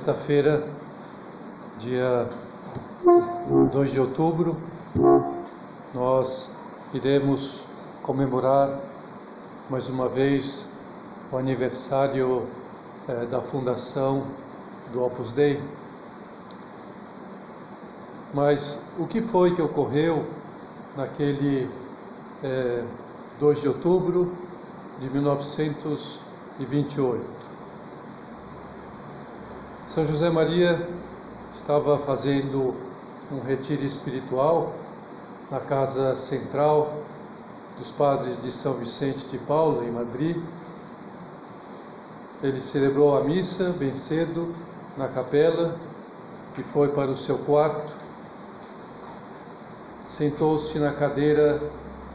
sexta-feira, dia 2 de outubro, nós iremos comemorar mais uma vez o aniversário eh, da fundação do Opus Dei. Mas o que foi que ocorreu naquele eh, 2 de outubro de 1928? São José Maria estava fazendo um retiro espiritual na casa central dos padres de São Vicente de Paulo, em Madrid. Ele celebrou a missa bem cedo na capela e foi para o seu quarto. Sentou-se na cadeira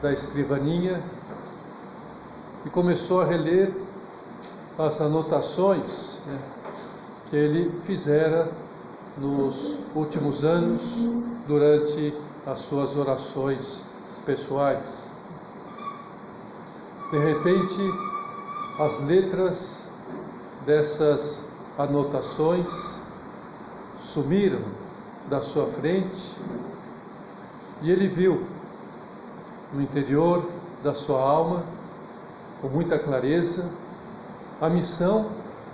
da escrivaninha e começou a reler as anotações né, ele fizera nos últimos anos durante as suas orações pessoais. De repente, as letras dessas anotações sumiram da sua frente e ele viu no interior da sua alma, com muita clareza, a missão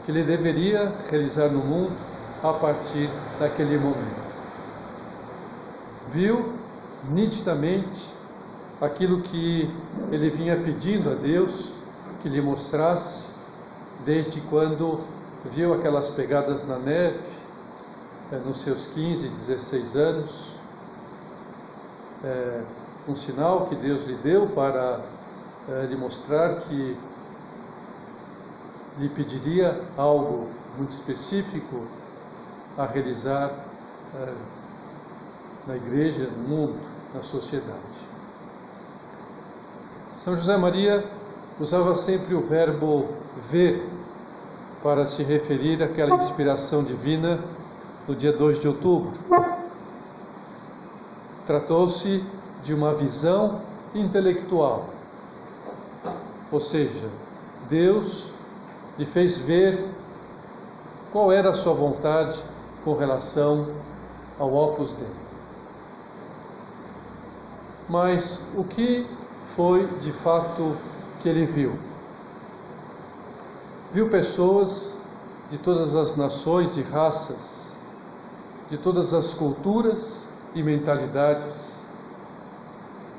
que ele deveria realizar no mundo a partir daquele momento. Viu nitidamente aquilo que ele vinha pedindo a Deus que lhe mostrasse desde quando viu aquelas pegadas na neve, é, nos seus 15, 16 anos, é, um sinal que Deus lhe deu para é, lhe mostrar que lhe pediria algo muito específico a realizar é, na igreja, no mundo, na sociedade. São José Maria usava sempre o verbo ver para se referir àquela inspiração divina no dia 2 de outubro. Tratou-se de uma visão intelectual, ou seja, Deus lhe fez ver qual era a sua vontade com relação ao Opus Dei. Mas o que foi de fato que ele viu. Viu pessoas de todas as nações e raças, de todas as culturas e mentalidades,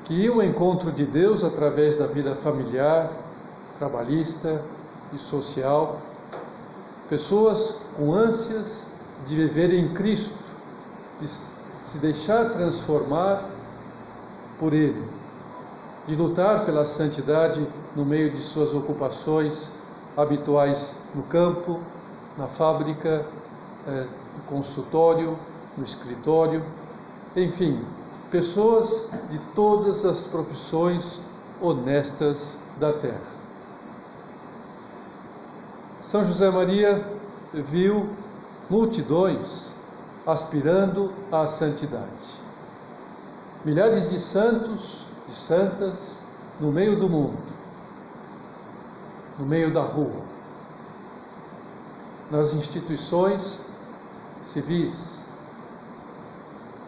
que iam ao encontro de Deus através da vida familiar, trabalhista e social, pessoas com ânsias de viver em Cristo, de se deixar transformar por Ele de lutar pela santidade no meio de suas ocupações habituais no campo, na fábrica, eh, no consultório, no escritório, enfim, pessoas de todas as profissões honestas da terra. São José Maria viu multidões aspirando à santidade. Milhares de santos de santas no meio do mundo, no meio da rua, nas instituições civis,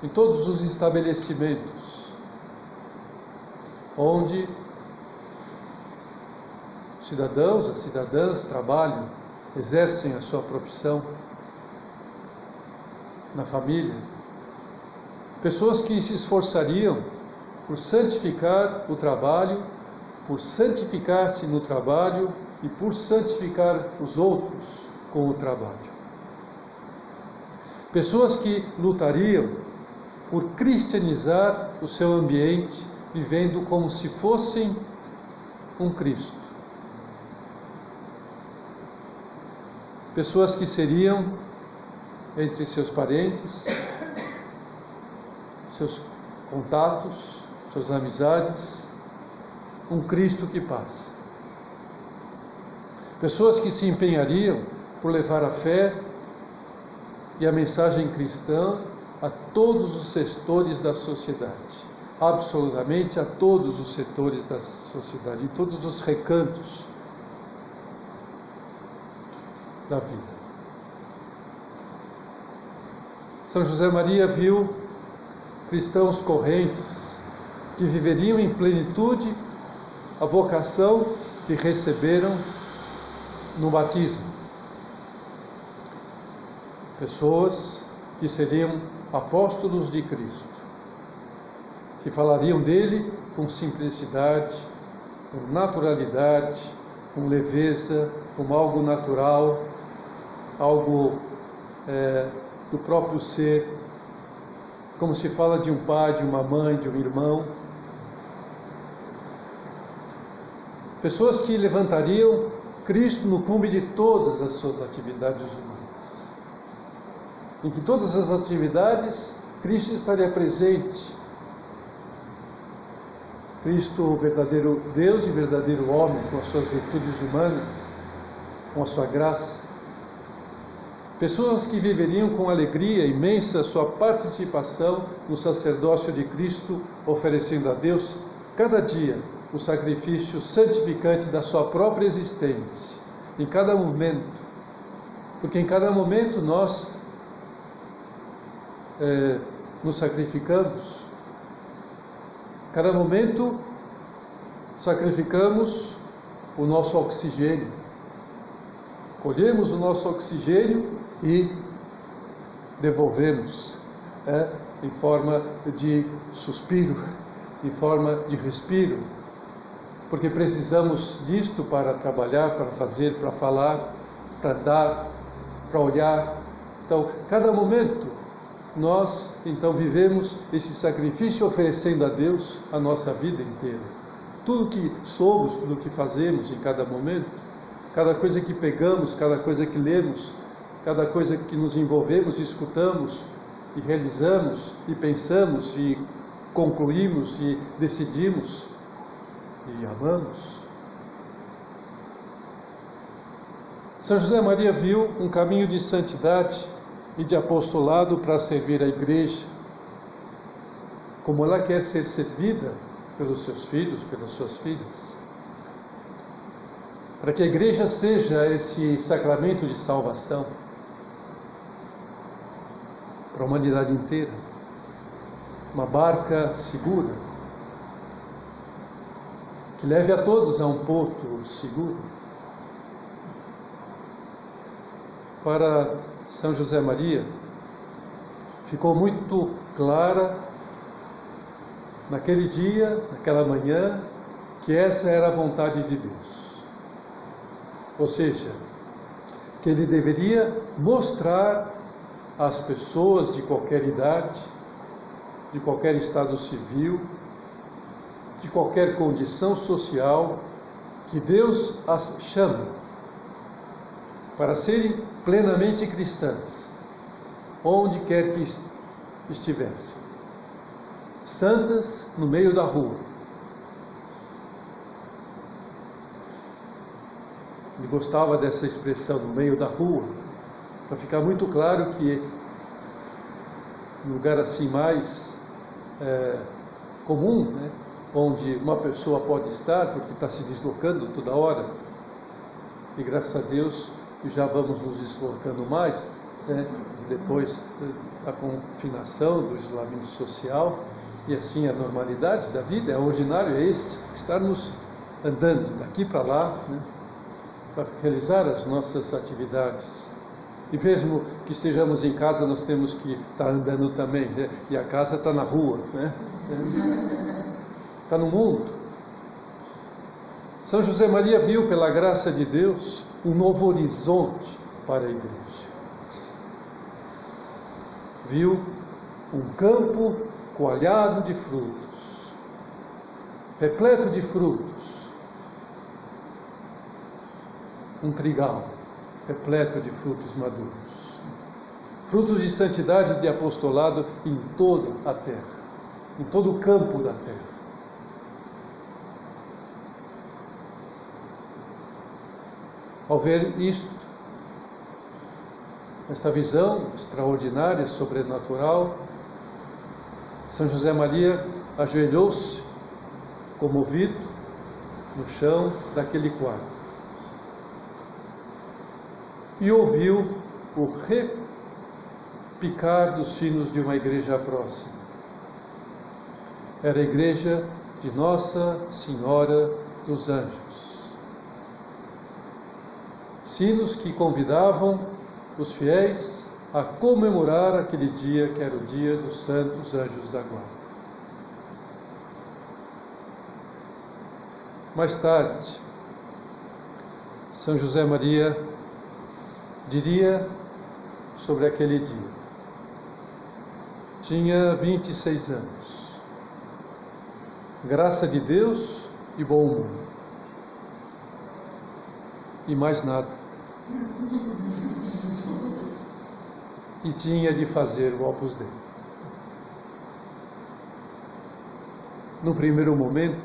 em todos os estabelecimentos onde cidadãos e cidadãs trabalham, exercem a sua profissão, na família, pessoas que se esforçariam por santificar o trabalho, por santificar-se no trabalho e por santificar os outros com o trabalho. Pessoas que lutariam por cristianizar o seu ambiente, vivendo como se fossem um Cristo. Pessoas que seriam entre seus parentes, seus contatos, suas amizades, um Cristo que passa. Pessoas que se empenhariam por levar a fé e a mensagem cristã a todos os setores da sociedade, absolutamente a todos os setores da sociedade, em todos os recantos da vida. São José Maria viu cristãos correntes que viveriam em plenitude a vocação que receberam no batismo. Pessoas que seriam apóstolos de Cristo, que falariam dele com simplicidade, com naturalidade, com leveza, como algo natural, algo é, do próprio ser, como se fala de um pai, de uma mãe, de um irmão. Pessoas que levantariam Cristo no cume de todas as suas atividades humanas. Em que todas as atividades Cristo estaria presente. Cristo, o verdadeiro Deus e verdadeiro homem, com as suas virtudes humanas, com a sua graça. Pessoas que viveriam com alegria imensa sua participação no sacerdócio de Cristo, oferecendo a Deus cada dia o sacrifício santificante da sua própria existência, em cada momento. Porque em cada momento nós é, nos sacrificamos, cada momento sacrificamos o nosso oxigênio, colhemos o nosso oxigênio e devolvemos é, em forma de suspiro, em forma de respiro, porque precisamos disto para trabalhar, para fazer, para falar, para dar, para olhar. Então, cada momento nós então vivemos esse sacrifício oferecendo a Deus a nossa vida inteira. Tudo que somos, tudo que fazemos em cada momento, cada coisa que pegamos, cada coisa que lemos, cada coisa que nos envolvemos, escutamos e realizamos e pensamos e concluímos e decidimos, e amamos. São José Maria viu um caminho de santidade e de apostolado para servir a igreja, como ela quer ser servida pelos seus filhos, pelas suas filhas. Para que a igreja seja esse sacramento de salvação para a humanidade inteira, uma barca segura que leve a todos a um porto seguro. Para São José Maria, ficou muito clara naquele dia, naquela manhã, que essa era a vontade de Deus. Ou seja, que ele deveria mostrar às pessoas de qualquer idade, de qualquer estado civil, de qualquer condição social, que Deus as chama para serem plenamente cristãs, onde quer que estivessem, santas no meio da rua. E gostava dessa expressão no meio da rua, para ficar muito claro que lugar assim mais é, comum, né? onde uma pessoa pode estar, porque está se deslocando toda hora, e graças a Deus já vamos nos deslocando mais, né? depois da confinação, do isolamento social, e assim a normalidade da vida, é ordinário é este, estarmos andando daqui para lá, né? para realizar as nossas atividades. E mesmo que estejamos em casa, nós temos que estar andando também, né? e a casa está na rua. Né? está no mundo. São José Maria viu, pela graça de Deus, um novo horizonte para a igreja. Viu um campo coalhado de frutos, repleto de frutos, um trigal repleto de frutos maduros, frutos de santidade de apostolado em toda a terra, em todo o campo da terra. Ao ver isto, esta visão extraordinária, sobrenatural, São José Maria ajoelhou-se, comovido, no chão daquele quarto e ouviu o picar dos sinos de uma igreja próxima. Era a igreja de Nossa Senhora dos Anjos. Sinos que convidavam os fiéis a comemorar aquele dia que era o dia dos santos anjos da guarda. Mais tarde, São José Maria diria sobre aquele dia. Tinha 26 anos. Graça de Deus e bom humor. E mais nada. E tinha de fazer o Opus Dei. No primeiro momento,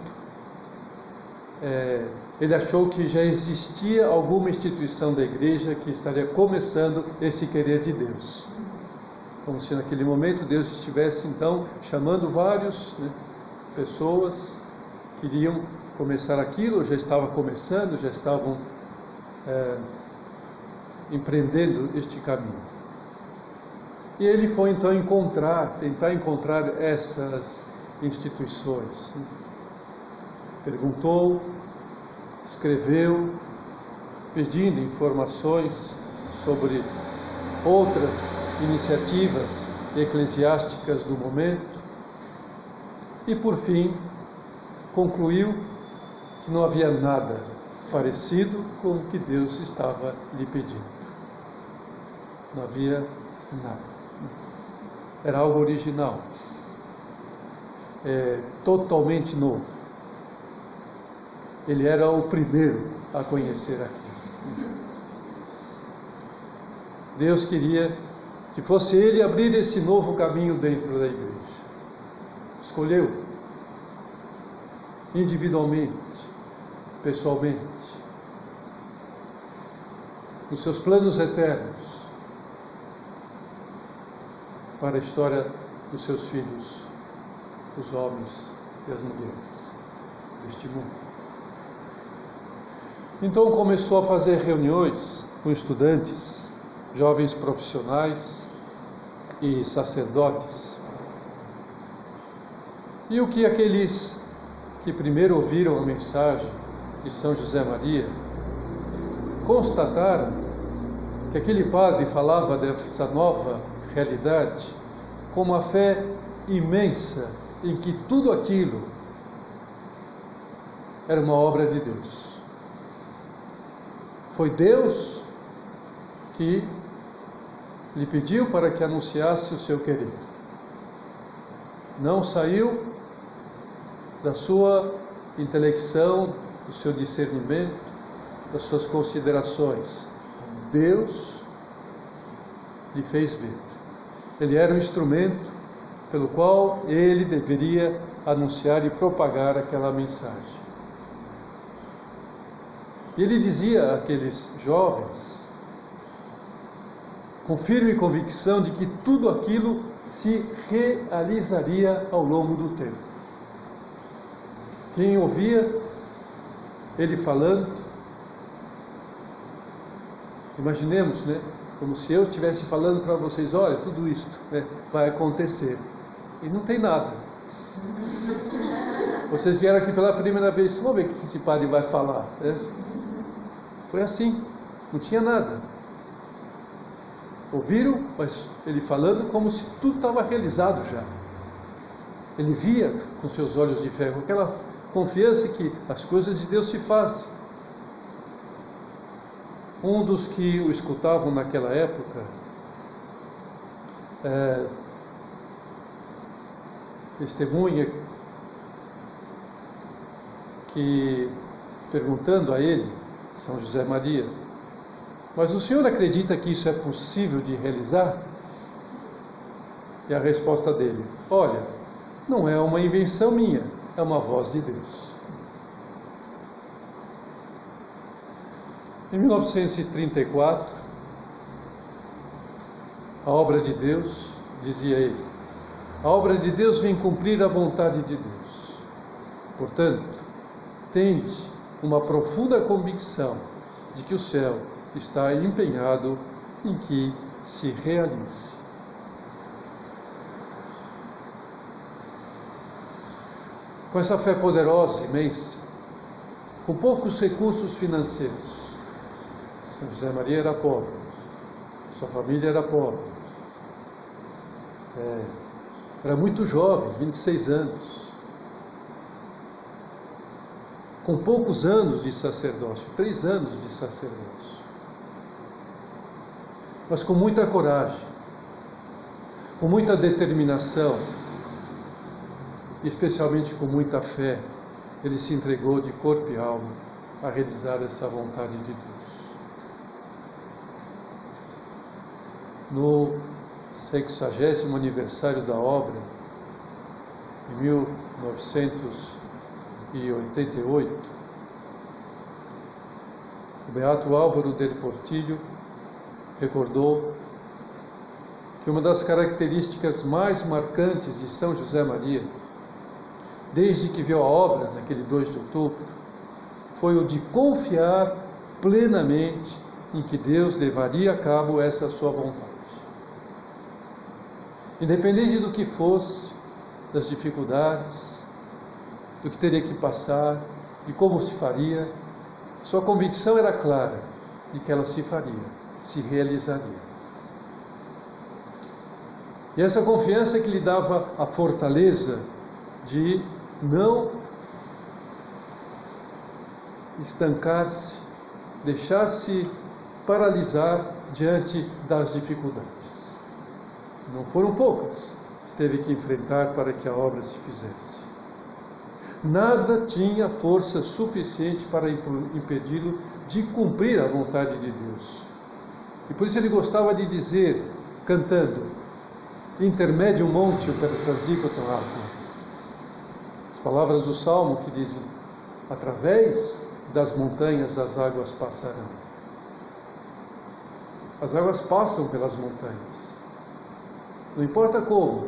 é, ele achou que já existia alguma instituição da igreja que estaria começando esse querer de Deus. Como se naquele momento Deus estivesse então chamando várias né, pessoas que iriam começar aquilo, já estava começando, já estavam é, empreendendo este caminho. E ele foi então encontrar, tentar encontrar essas instituições. Perguntou, escreveu, pedindo informações sobre outras iniciativas eclesiásticas do momento e, por fim, concluiu que não havia nada parecido com o que Deus estava lhe pedindo. Não havia nada. Era algo original, é, totalmente novo. Ele era o primeiro a conhecer aquilo. Deus queria que fosse ele abrir esse novo caminho dentro da igreja. Escolheu individualmente, pessoalmente, nos seus planos eternos, para a história dos seus filhos, os homens e as mulheres deste mundo. Então começou a fazer reuniões com estudantes, jovens profissionais e sacerdotes. E o que aqueles que primeiro ouviram a mensagem de São José Maria constataram que aquele padre falava dessa nova realidade com uma fé imensa em que tudo aquilo era uma obra de Deus. Foi Deus que lhe pediu para que anunciasse o seu querido. Não saiu da sua intelecção, do seu discernimento, das suas considerações. Deus lhe fez ver. Ele era o instrumento pelo qual ele deveria anunciar e propagar aquela mensagem. E ele dizia àqueles jovens, com firme convicção de que tudo aquilo se realizaria ao longo do tempo. Quem ouvia ele falando, imaginemos, né? Como se eu estivesse falando para vocês, olha, tudo isto né, vai acontecer. E não tem nada. Vocês vieram aqui pela primeira vez, vamos ver o que esse padre vai falar. Né? Foi assim, não tinha nada. Ouviram, mas ele falando como se tudo estava realizado já. Ele via com seus olhos de com aquela confiança que as coisas de Deus se fazem. Um dos que o escutavam naquela época é, testemunha que perguntando a ele são José Maria. Mas o senhor acredita que isso é possível de realizar? E a resposta dele: Olha, não é uma invenção minha, é uma voz de Deus. Em 1934, a obra de Deus, dizia ele, a obra de Deus vem cumprir a vontade de Deus. Portanto, tende uma profunda convicção de que o céu está empenhado em que se realize. Com essa fé poderosa, imensa, com poucos recursos financeiros, são José Maria era pobre, sua família era pobre. É, era muito jovem, 26 anos. Com poucos anos de sacerdócio, três anos de sacerdócio. Mas com muita coragem, com muita determinação, especialmente com muita fé, ele se entregou de corpo e alma a realizar essa vontade de Deus. No 60 aniversário da obra, em 1988, o Beato Álvaro del Portillo recordou que uma das características mais marcantes de São José Maria, desde que viu a obra naquele 2 de outubro, foi o de confiar plenamente em que Deus levaria a cabo essa sua vontade. Independente do que fosse, das dificuldades, do que teria que passar, de como se faria, sua convicção era clara de que ela se faria, se realizaria. E essa confiança que lhe dava a fortaleza de não estancar-se, deixar-se paralisar diante das dificuldades. Não foram poucas que teve que enfrentar para que a obra se fizesse. Nada tinha força suficiente para impedi-lo de cumprir a vontade de Deus. E por isso ele gostava de dizer, cantando: Intermédio monte per transicoto As palavras do Salmo que dizem: Através das montanhas as águas passarão. As águas passam pelas montanhas. Não importa como.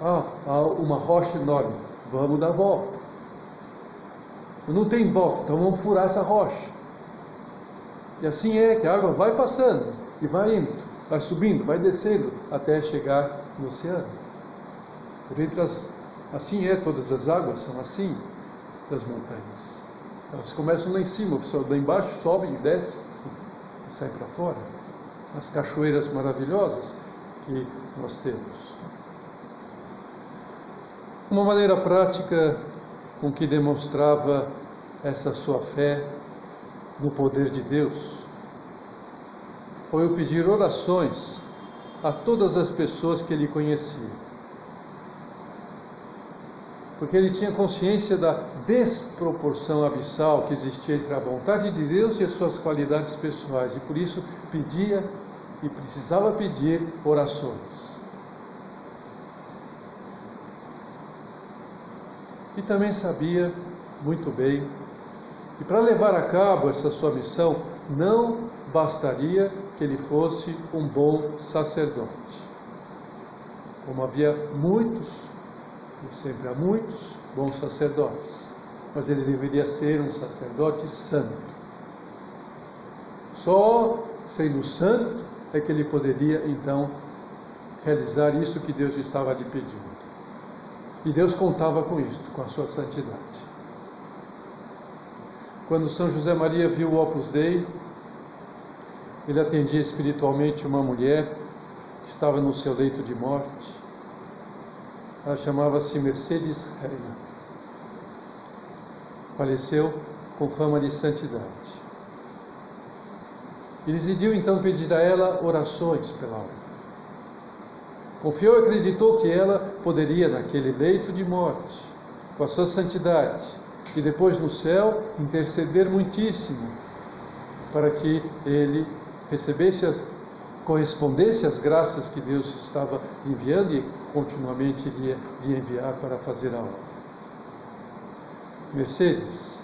Ah, há uma rocha enorme. Vamos dar volta. Não tem volta, então vamos furar essa rocha. E assim é que a água vai passando e vai indo, vai subindo, vai descendo até chegar no oceano. As, assim é, todas as águas são assim das montanhas. Elas começam lá em cima, lá embaixo sobe e desce e sai para fora. As cachoeiras maravilhosas que nós temos. Uma maneira prática com que demonstrava essa sua fé no poder de Deus foi o pedir orações a todas as pessoas que ele conhecia. Porque ele tinha consciência da desproporção abissal que existia entre a vontade de Deus e as suas qualidades pessoais, e por isso pedia e precisava pedir orações. E também sabia muito bem que para levar a cabo essa sua missão não bastaria que ele fosse um bom sacerdote. Como havia muitos, e sempre há muitos, bons sacerdotes, mas ele deveria ser um sacerdote santo. Só sendo santo é que ele poderia então realizar isso que Deus estava lhe pedindo. E Deus contava com isto, com a sua santidade. Quando São José Maria viu o Opus Dei, ele atendia espiritualmente uma mulher que estava no seu leito de morte. Ela chamava-se Mercedes Reina. Faleceu com fama de santidade. E decidiu então pedir a ela orações pela obra. Confiou e acreditou que ela poderia, naquele leito de morte, com a sua santidade, e depois no céu, interceder muitíssimo para que ele recebesse as, correspondesse às graças que Deus estava enviando e continuamente iria de enviar para fazer a obra. Mercedes,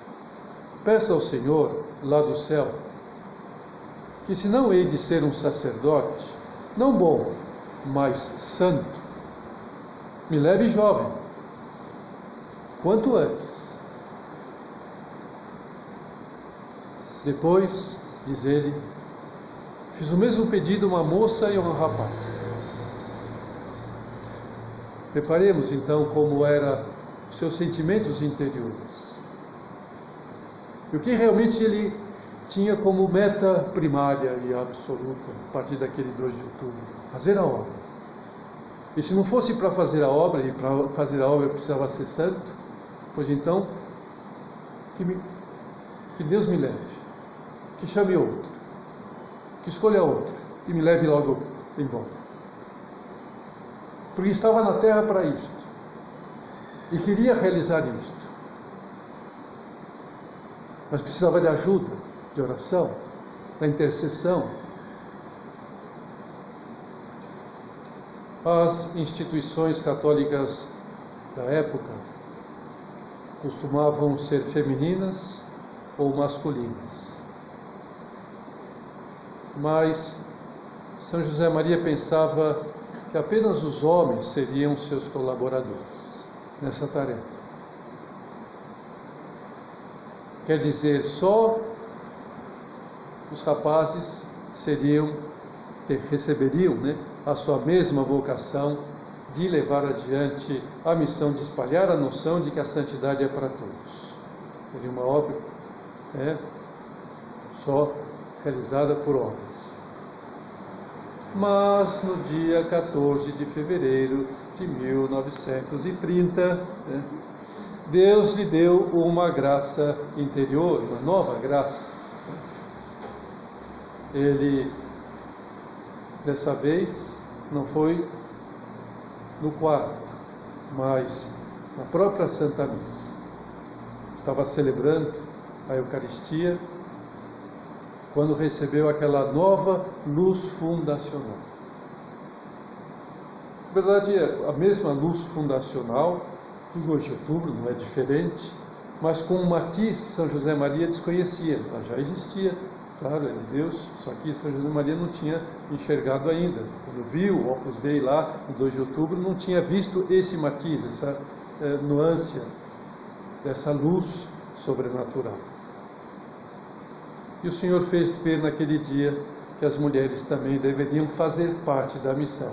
peça ao Senhor lá do céu que se não hei de ser um sacerdote, não bom, mas santo, me leve jovem, quanto antes. Depois, diz ele, Fiz o mesmo pedido a uma moça e a um rapaz. Reparemos então como era os seus sentimentos interiores. E o que realmente ele tinha como meta primária e absoluta, a partir daquele 2 de outubro, fazer a obra. E se não fosse para fazer a obra, e para fazer a obra precisava ser santo, pois então, que, me, que Deus me leve, que chame outro, que escolha outro e me leve logo embora. Porque estava na terra para isto e queria realizar isto. Mas precisava de ajuda, de oração, da intercessão. As instituições católicas da época costumavam ser femininas ou masculinas. Mas São José Maria pensava que apenas os homens seriam seus colaboradores nessa tarefa. Quer dizer, só os rapazes seriam, receberiam né, a sua mesma vocação de levar adiante a missão de espalhar a noção de que a santidade é para todos. Seria uma obra né, só realizada por homens. Mas no dia 14 de fevereiro de 1930, né, Deus lhe deu uma graça interior, uma nova graça. Ele, dessa vez, não foi no quarto, mas na própria Santa Missa. Estava celebrando a Eucaristia quando recebeu aquela nova luz fundacional. Na verdade, é a mesma luz fundacional, do 2 de outubro, não é diferente, mas com um matiz que São José Maria desconhecia. Ela já existia, claro, de Deus, só que São José Maria não tinha enxergado ainda. Quando viu o Opus Dei lá, no 2 de outubro, não tinha visto esse matiz, essa é, nuance, dessa luz sobrenatural. E o Senhor fez ver naquele dia que as mulheres também deveriam fazer parte da missão,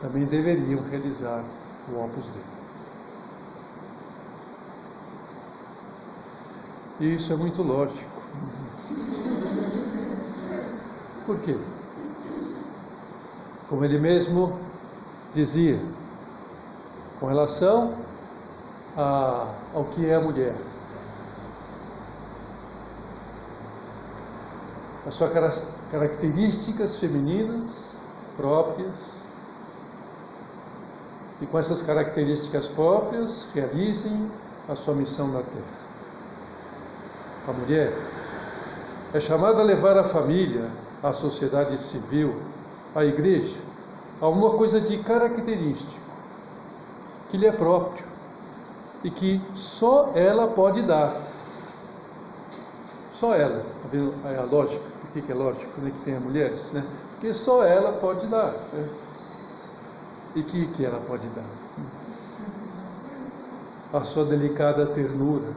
também deveriam realizar o Opus Dei. E isso é muito lógico. Por quê? Como ele mesmo dizia, com relação a, ao que é a mulher. as suas características femininas próprias, e com essas características próprias realizem a sua missão na Terra. A mulher é chamada a levar a família, a sociedade civil, a igreja, alguma coisa de característico que lhe é próprio e que só ela pode dar. Só ela, vendo a lógica? Por que é lógico né, que tenha mulheres? Né? Porque só ela pode dar. Né? E que, que ela pode dar? A sua delicada ternura,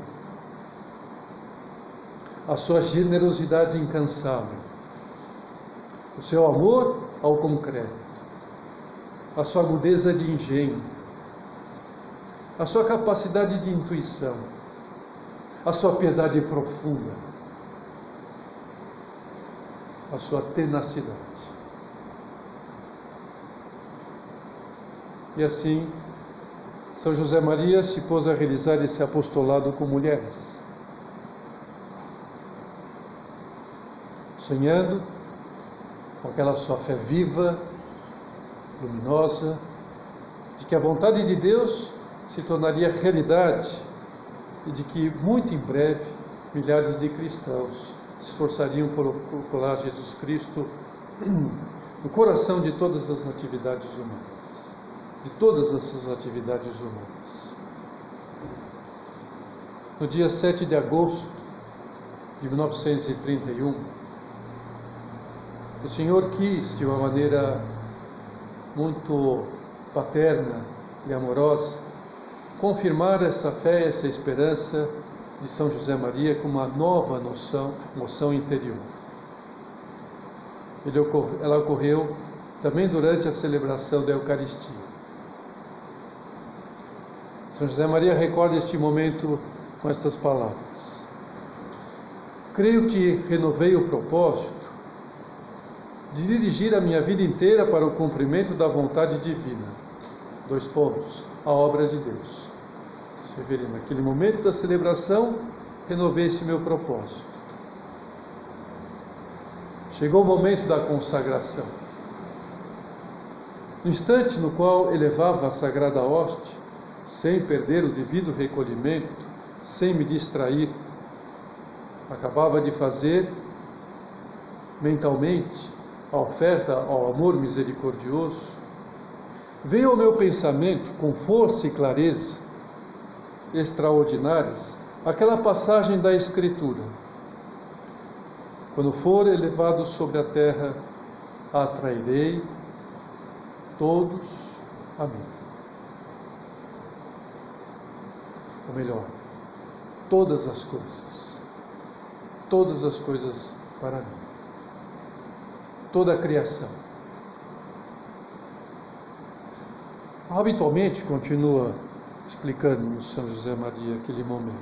a sua generosidade incansável, o seu amor ao concreto, a sua agudeza de engenho, a sua capacidade de intuição, a sua piedade profunda a sua tenacidade. E assim, São José Maria se pôs a realizar esse apostolado com mulheres, sonhando com aquela sua fé viva, luminosa, de que a vontade de Deus se tornaria realidade e de que muito em breve milhares de cristãos se esforçariam por colar Jesus Cristo no coração de todas as atividades humanas, de todas as suas atividades humanas. No dia 7 de agosto de 1931, o Senhor quis, de uma maneira muito paterna e amorosa, confirmar essa fé, essa esperança de São José Maria com uma nova noção, noção interior. ela ocorreu também durante a celebração da Eucaristia. São José Maria recorda este momento com estas palavras. Creio que renovei o propósito de dirigir a minha vida inteira para o cumprimento da vontade divina. Dois pontos. A obra de Deus. Vê naquele momento da celebração, renovei esse meu propósito. Chegou o momento da consagração. No instante no qual elevava a sagrada hoste, sem perder o devido recolhimento, sem me distrair, acabava de fazer mentalmente a oferta ao amor misericordioso, veio ao meu pensamento com força e clareza extraordinárias aquela passagem da Escritura. Quando for elevado sobre a terra, atrairei todos a mim. Ou melhor, todas as coisas, todas as coisas para mim toda a criação. Habitualmente, continua explicando São José Maria aquele momento,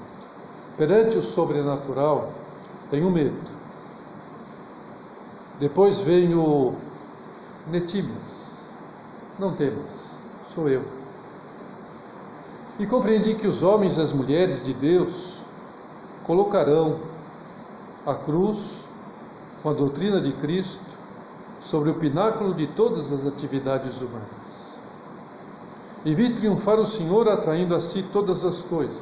perante o sobrenatural, tenho medo. Depois vem o Netimes, não temas, sou eu. E compreendi que os homens e as mulheres de Deus colocarão a cruz com a doutrina de Cristo sobre o pináculo de todas as atividades humanas. E vi triunfar o Senhor atraindo a si todas as coisas,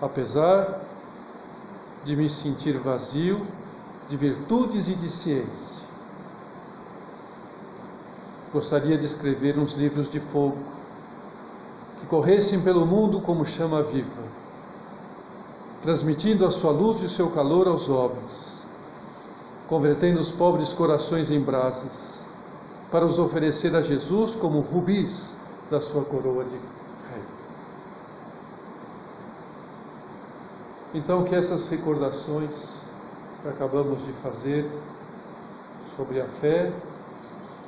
apesar de me sentir vazio de virtudes e de ciência. Gostaria de escrever uns livros de fogo que corressem pelo mundo como chama viva, transmitindo a sua luz e o seu calor aos homens convertendo os pobres corações em brasas, para os oferecer a Jesus como rubis da sua coroa de rei. Então, que essas recordações que acabamos de fazer sobre a fé,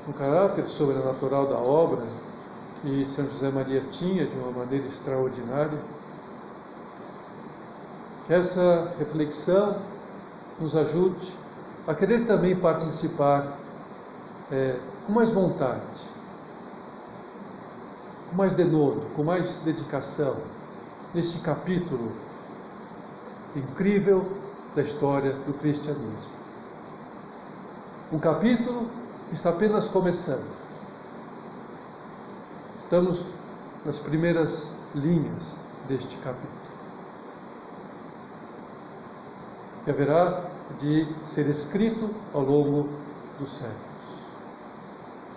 o caráter sobrenatural da obra que São José Maria tinha de uma maneira extraordinária, que essa reflexão nos ajude a querer também participar é, com mais vontade, com mais denodo, com mais dedicação, neste capítulo incrível da história do cristianismo. Um capítulo que está apenas começando. Estamos nas primeiras linhas deste capítulo. Que haverá de ser escrito ao longo dos séculos.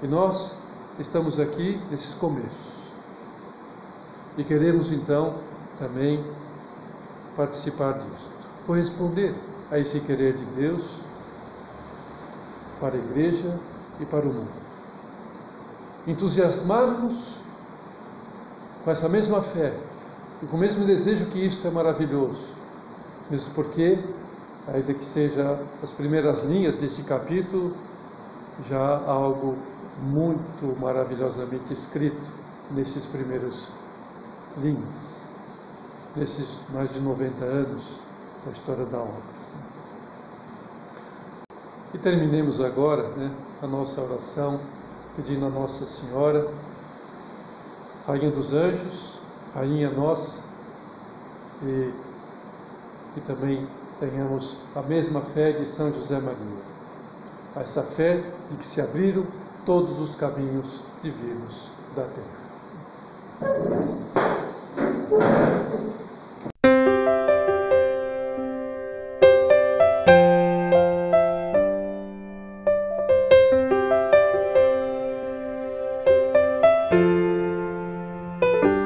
E nós estamos aqui nesses começos. E queremos então também participar disso, corresponder a esse querer de Deus para a igreja e para o mundo. Entusiasmarmos com essa mesma fé e com o mesmo desejo que isto é maravilhoso, mesmo porque ainda que seja as primeiras linhas desse capítulo, já algo muito maravilhosamente escrito nesses primeiros linhas, nesses mais de 90 anos da história da obra. E terminemos agora né, a nossa oração pedindo a Nossa Senhora, Rainha dos Anjos, Rainha nossa, e, e também tenhamos a mesma fé de São José Maria. Essa fé de que se abriram todos os caminhos divinos da terra.